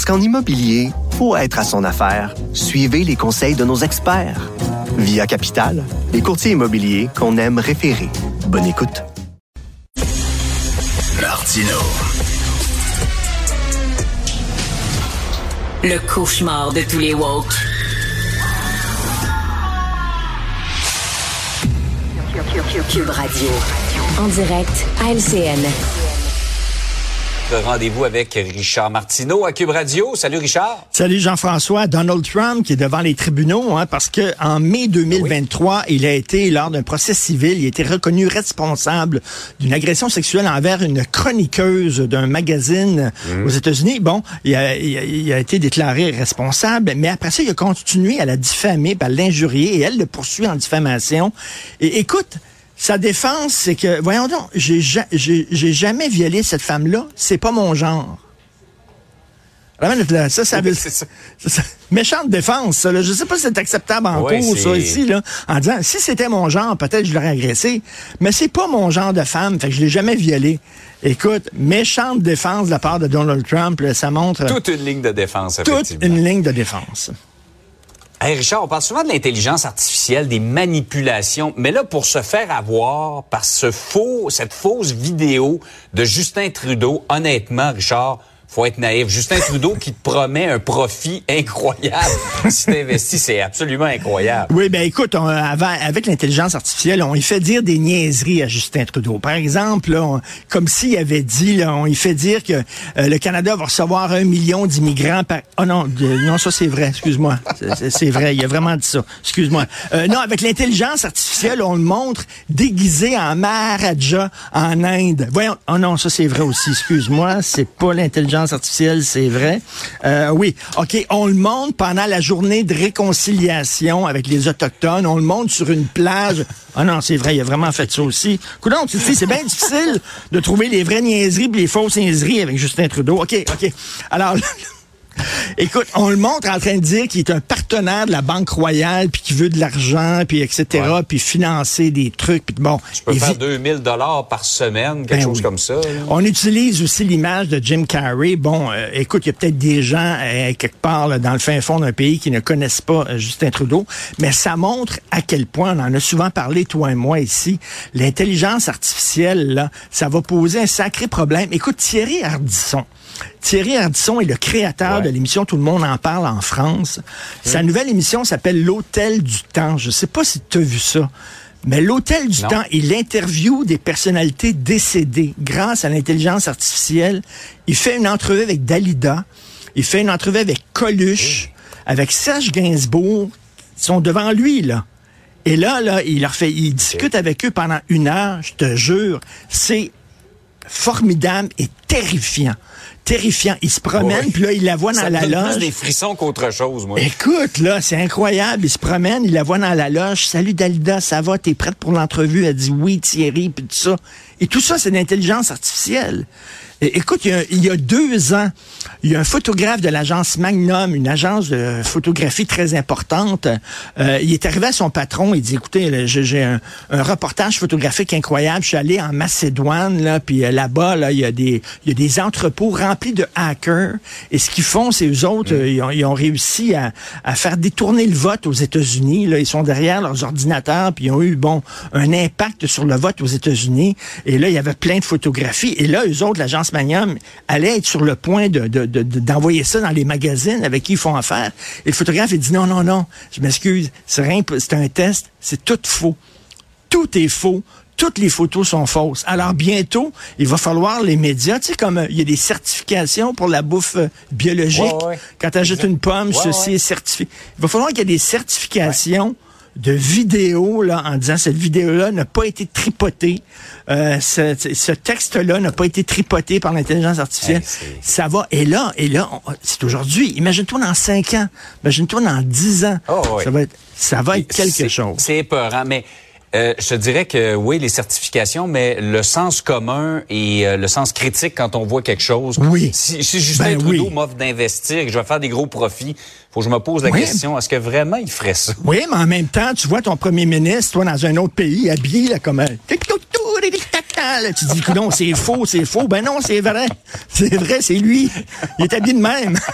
Parce qu'en immobilier, pour être à son affaire, suivez les conseils de nos experts. Via Capital, les courtiers immobiliers qu'on aime référer. Bonne écoute. Martino. Le cauchemar de tous les woke. Cube Radio. En direct à LCN. Rendez-vous avec Richard Martineau à Cube Radio. Salut Richard. Salut Jean-François. Donald Trump qui est devant les tribunaux hein, parce que en mai 2023, il a été lors d'un procès civil, il a été reconnu responsable d'une agression sexuelle envers une chroniqueuse d'un magazine aux États-Unis. Bon, il a, il a- il a été déclaré responsable, mais après ça, il a continué à la diffamer, à l'injurier et elle le poursuit en diffamation. Et écoute, sa défense, c'est que, voyons donc, j'ai ja- j'ai j'ai jamais violé cette femme-là, c'est pas mon genre. Ça, ça veut C'est ça. ça, ça- méchante défense, ça. Là. Je sais pas si c'est acceptable en Ouais, cours, ça, ici, là, en disant, si c'était mon genre, peut-être je l'aurais agressé, mais c'est pas mon genre de femme, fait que je l'ai jamais violé. Écoute, méchante défense de la part de Donald Trump, là, ça montre Toute une ligne de défense, toute une ligne de défense. Hey Richard, on parle souvent de l'intelligence artificielle, des manipulations, mais là, pour se faire avoir par ce faux, cette fausse vidéo de Justin Trudeau, honnêtement, Richard, faut être naïf. Justin Trudeau qui te promet un profit incroyable. si t'investis, c'est absolument incroyable. Oui, ben écoute, on- avant, avec l'intelligence artificielle, on y fait dire des niaiseries à Justin Trudeau. Par exemple, là, on- comme s'il avait dit, là, on y fait dire que euh, le Canada va recevoir un million d'immigrants par... Oh non, non, ça c'est vrai, excuse-moi. C'est vrai, il a vraiment dit ça. Excuse-moi. Euh, non, avec l'intelligence artificielle, on le montre déguisé en Maharaja en Inde. Voyons, oh non, ça c'est vrai aussi, excuse-moi, c'est pas l'intelligence artificielle, c'est vrai. Euh, oui, OK, on le montre pendant la journée de réconciliation avec les Autochtones, on le montre sur une plage. Ah non, c'est vrai, il a vraiment fait ça aussi. Coudonc, tu sais, c'est bien difficile de trouver les vraies niaiseries et les fausses niaiseries avec Justin Trudeau. OK, OK. Alors... Écoute, on le montre en train de dire qu'il est un partenaire de la Banque Royale, puis qu'il veut de l'argent, puis etc., Ouais. puis financer des trucs, puis bon. Tu peux faire 2000 dollars par semaine, quelque Ben chose oui. comme ça. là. On utilise aussi l'image de Jim Carrey. Bon, euh, écoute, il y a peut-être des gens euh, quelque part là, dans le fin fond d'un pays qui ne connaissent pas euh, Justin Trudeau, mais ça montre à quel point, on en a souvent parlé, toi et moi ici, l'intelligence artificielle, là, ça va poser un sacré problème. Écoute, Thierry Ardisson. Thierry Ardisson est le créateur Ouais. de l'émission Tout le monde en parle en France. Sa nouvelle émission s'appelle L'Hôtel du Temps. Je sais pas si tu as vu ça. Mais l'hôtel du Non. temps, il interviewe des personnalités décédées grâce à l'intelligence artificielle. Il fait une entrevue avec Dalida. Il fait une entrevue avec Coluche, avec Serge Gainsbourg. Ils sont devant lui, là. Et là, là, il leur fait, il discute avec eux pendant une heure, je te jure. C'est formidable et terrifiant. Terrifiant. Il se promène, puis là, il la voit dans Ça la donne loge. plus des frissons qu'autre chose, moi. Écoute, là, c'est incroyable. Il se promène, il la voit dans la loge. Salut Dalida, ça va? T'es prête pour l'entrevue? Elle dit oui, Thierry, puis tout ça. Et tout ça, c'est de l'intelligence artificielle. Écoute, il y, a, il y a deux ans, il y a un photographe de l'agence Magnum, une agence de photographie très importante. Euh, il est arrivé à son patron, il dit, écoutez, j'ai un reportage photographique incroyable. Je suis allé en Macédoine, là, puis euh, là-bas, là, il y a des, il y a des entrepôts remplis de hackers. Et ce qu'ils font, c'est eux autres, euh, ils, ont, ils ont réussi à, à faire détourner le vote aux États-Unis. Là, ils sont derrière leurs ordinateurs, puis ils ont eu bon un impact sur le vote aux États-Unis. Et là, il y avait plein de photographies. Et là, eux autres, l'agence Magnum, allait être sur le point de, de- de- de- d'envoyer ça dans les magazines avec qui ils font affaire. Et le photographe, il dit non, non, non, je m'excuse, c'est rien, c'est un test, c'est tout faux. Tout est faux. Toutes les photos sont fausses. Alors bientôt, il va falloir les médias, tu sais, comme euh, il y a des certifications pour la bouffe euh, biologique. Ouais, ouais. Quand tu achètes une pomme, Ouais, ceci est certifié. Il va falloir qu'il y ait des certifications de vidéos là, en disant cette vidéo-là n'a pas été tripotée. Euh, ce, ce texte-là n'a pas été tripoté par l'intelligence artificielle. Hey, ça va. Et là, et là, on- c'est aujourd'hui. Imagine-toi dans cinq ans. Imagine-toi dans dix ans. Oh, oui. Ça va être, ça va être quelque chose. C'est épeurant, mais euh, je te dirais que oui, les certifications, mais le sens commun et euh, le sens critique quand on voit quelque chose. Oui. Si, si Justin Ben Trudeau oui. m'offre d'investir et que je vais faire des gros profits, faut que je me pose la Oui. question, est-ce que vraiment il ferait ça? Oui, mais en même temps, tu vois ton premier ministre, toi, dans un autre pays, habillé là, comme un... Là, tu dis, non, c'est faux, c'est faux. Ben non, c'est vrai. C'est vrai, c'est lui. Il est habillé de même.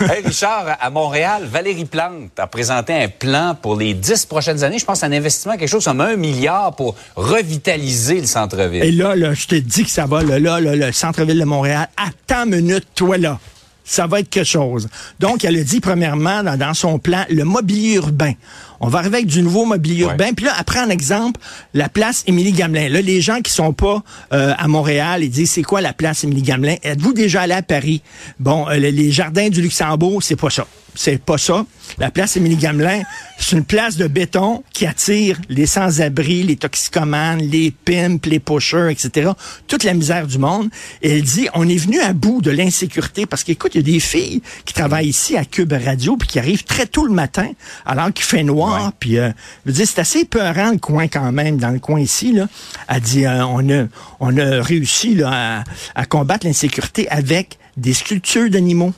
Hey, Richard, à Montréal, Valérie Plante a présenté un plan pour les dix prochaines années. Je pense à un investissement, quelque chose comme un milliard pour revitaliser le centre-ville. Et là, là, je te dis que ça va, là, là, là, le centre-ville de Montréal, attends une minute, toi là. Ça va être quelque chose. Donc, elle a dit, premièrement, dans, dans son plan, le mobilier urbain. On va arriver avec du nouveau mobilier Ouais. urbain. Puis là, après, en exemple, la place Émilie-Gamelin. Là, les gens qui sont pas euh, à Montréal, ils disent, c'est quoi la place Émilie-Gamelin? Êtes-vous déjà allé à Paris? Bon, euh, les- les jardins du Luxembourg, c'est pas ça. C'est pas ça. La place Émilie-Gamelin, c'est une place de béton qui attire les sans-abri, les toxicomanes, les pimps, les pushers, etc. Toute la misère du monde. Et elle dit, on est venu à bout de l'insécurité parce qu'écoute, il y a des filles qui travaillent ici à Cube Radio puis qui arrivent très tôt le matin alors qu'il fait noir. Ouais. Puis, euh, je veux dire, c'est assez peurant le coin quand même, dans le coin ici. Là. Elle dit, euh, on, a, on a réussi là, à, à combattre l'insécurité avec des sculptures d'animaux.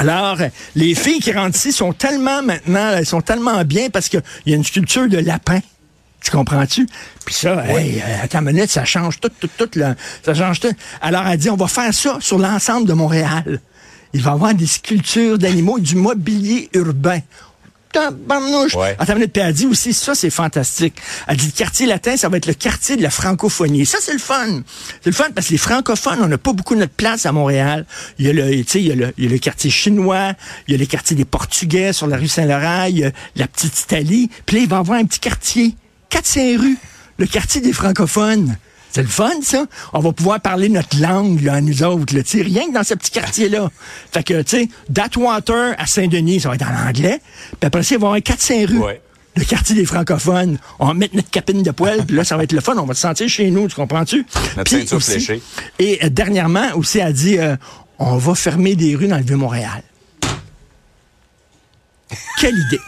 Alors, euh, les filles qui rentrent ici sont tellement maintenant, elles sont tellement bien parce qu'il y a une sculpture de lapin. Tu comprends-tu? Puis ça, hey, euh, attends une minute, ça change tout, tout, tout, là. ça change tout. Alors, elle dit, on va faire ça sur l'ensemble de Montréal. Il va y avoir des sculptures d'animaux et du mobilier urbain. Tabarnouche. Ouais. Attends une minute, puis elle dit aussi, ça, c'est fantastique. Elle dit, le quartier latin, ça va être le quartier de la francophonie. Ça, c'est le fun. C'est le fun parce que les francophones, on n'a pas beaucoup notre place à Montréal. Il y a le, tu sais, il y a le, il y a le quartier chinois, il y a le quartier des Portugais sur la rue Saint-Laurent, il y a la petite Italie. Puis là, il va y avoir un petit quartier, 400 rues, le quartier des francophones. C'est le fun, ça. On va pouvoir parler notre langue, là, nous autres, là, rien que dans ce petit quartier-là. Fait que, tu sais, Datwater à Saint-Denis, ça va être en anglais. Puis après ça, il va y avoir 400 rues. Ouais. Le quartier des francophones. On va mettre notre capine de poêle, puis là, ça va être le fun. On va se sentir chez nous, tu comprends-tu? Notre Puis aussi- fléchée. Et euh, dernièrement, aussi, elle a dit, euh, on va fermer des rues dans le Vieux-Montréal. Quelle idée!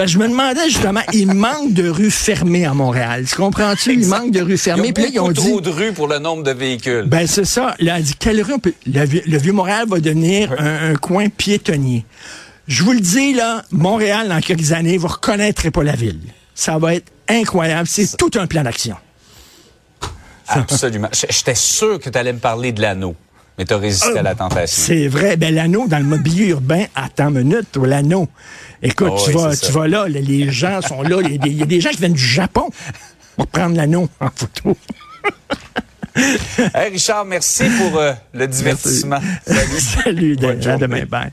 Parce que je me demandais justement, il manque de rues fermées à Montréal. Tu comprends-tu? Il manque de rues Il y fermées. a Puis là, ils ont beaucoup dit. trop de rues pour le nombre de véhicules. Ben, c'est ça. Là, elle dit, quelle rue on peut- Le, Vieux- le Vieux-Montréal va devenir un, un coin piétonnier. Je vous le dis, là, Montréal, dans quelques années, vous reconnaîtrez pas la ville. Ça va être incroyable. C'est tout un plan d'action. Absolument. J'étais sûr que tu allais me parler de l'anneau, mais tu as résisté à la tentation. C'est vrai. Ben, l'anneau dans le mobilier urbain, attends une minute, l'anneau. Écoute, Oh tu, oui, vas, tu là, les- gens sont là. Il y a des- il y, a des gens qui viennent du Japon pour prendre l'anneau en photo. Hey, Richard, merci pour euh, le divertissement. Salut. Salut, Bonne à demain. Bye.